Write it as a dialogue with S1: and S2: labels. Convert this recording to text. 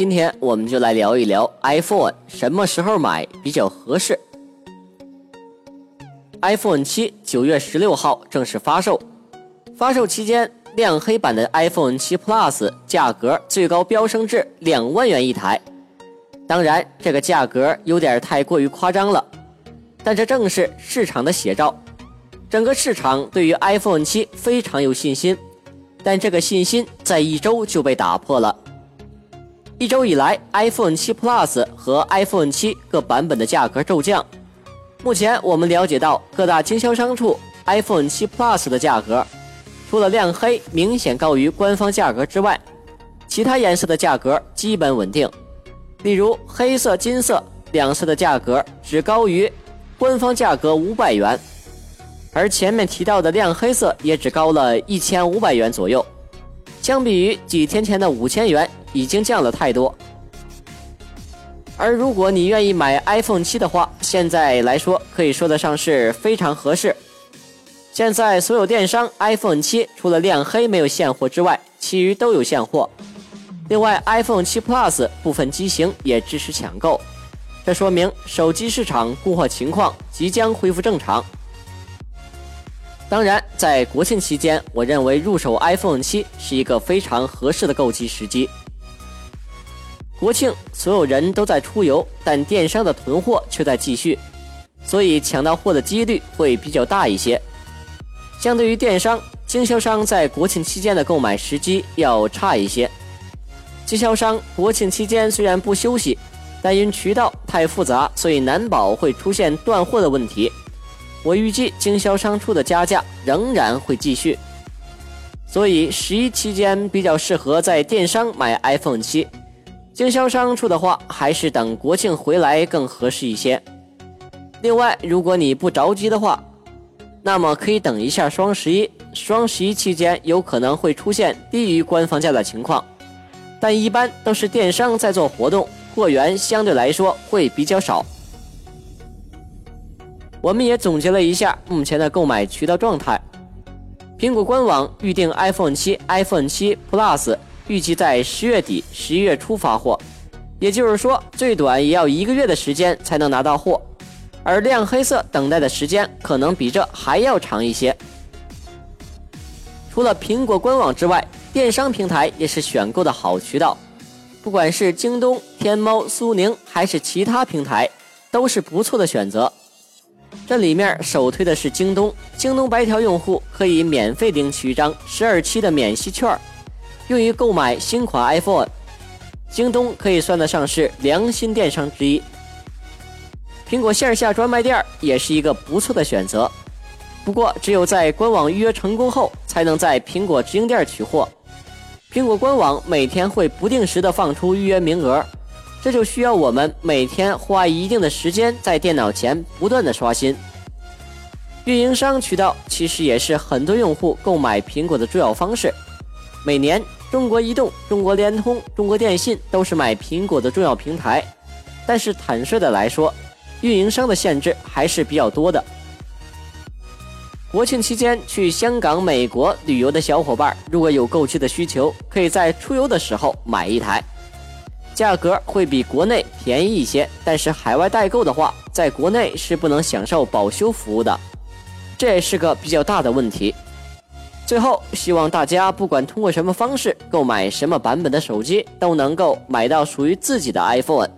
S1: 今天我们就来聊一聊 iPhone 什么时候买比较合适。iPhone 七九月十六号正式发售，发售期间，亮黑版的 iPhone 七 Plus 价格最高飙升至两万元一台。当然，这个价格有点太过于夸张了，但这正是市场的写照。整个市场对于 iPhone 七非常有信心，但这个信心在一周就被打破了。一周以来，iPhone 七 Plus 和 iPhone 七各版本的价格骤降。目前我们了解到，各大经销商处 iPhone 七 Plus 的价格，除了亮黑明显高于官方价格之外，其他颜色的价格基本稳定。例如黑色、金色两色的价格只高于官方价格五百元，而前面提到的亮黑色也只高了一千五百元左右。相比于几天前的五千元，已经降了太多。而如果你愿意买 iPhone 七的话，现在来说可以说得上是非常合适。现在所有电商 iPhone 七除了亮黑没有现货之外，其余都有现货。另外，iPhone 七 Plus 部分机型也支持抢购，这说明手机市场供货情况即将恢复正常。当然，在国庆期间，我认为入手 iPhone 七是一个非常合适的购机时机。国庆，所有人都在出游，但电商的囤货却在继续，所以抢到货的几率会比较大一些。相对于电商，经销商在国庆期间的购买时机要差一些。经销商国庆期间虽然不休息，但因渠道太复杂，所以难保会出现断货的问题。我预计经销商出的加价仍然会继续，所以十一期间比较适合在电商买 iPhone 七。经销商出的话，还是等国庆回来更合适一些。另外，如果你不着急的话，那么可以等一下双十一。双十一期间有可能会出现低于官方价的情况，但一般都是电商在做活动，货源相对来说会比较少。我们也总结了一下目前的购买渠道状态：苹果官网预定 iPhone 七、iPhone 七 Plus。预计在十月底、十一月初发货，也就是说，最短也要一个月的时间才能拿到货，而亮黑色等待的时间可能比这还要长一些。除了苹果官网之外，电商平台也是选购的好渠道，不管是京东、天猫、苏宁还是其他平台，都是不错的选择。这里面首推的是京东，京东白条用户可以免费领取一张十二期的免息券。用于购买新款 iPhone，京东可以算得上是良心电商之一。苹果线下专卖店也是一个不错的选择，不过只有在官网预约成功后，才能在苹果直营店取货。苹果官网每天会不定时的放出预约名额，这就需要我们每天花一定的时间在电脑前不断的刷新。运营商渠道其实也是很多用户购买苹果的重要方式，每年。中国移动、中国联通、中国电信都是买苹果的重要平台，但是坦率的来说，运营商的限制还是比较多的。国庆期间去香港、美国旅游的小伙伴，如果有购机的需求，可以在出游的时候买一台，价格会比国内便宜一些。但是海外代购的话，在国内是不能享受保修服务的，这也是个比较大的问题。最后，希望大家不管通过什么方式购买什么版本的手机，都能够买到属于自己的 iPhone。